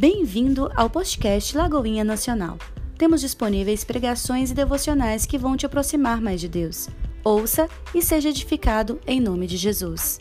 Bem-vindo ao podcast Lagoinha Nacional. Temos disponíveis pregações e devocionais que vão te aproximar mais de Deus. Ouça e seja edificado em nome de Jesus.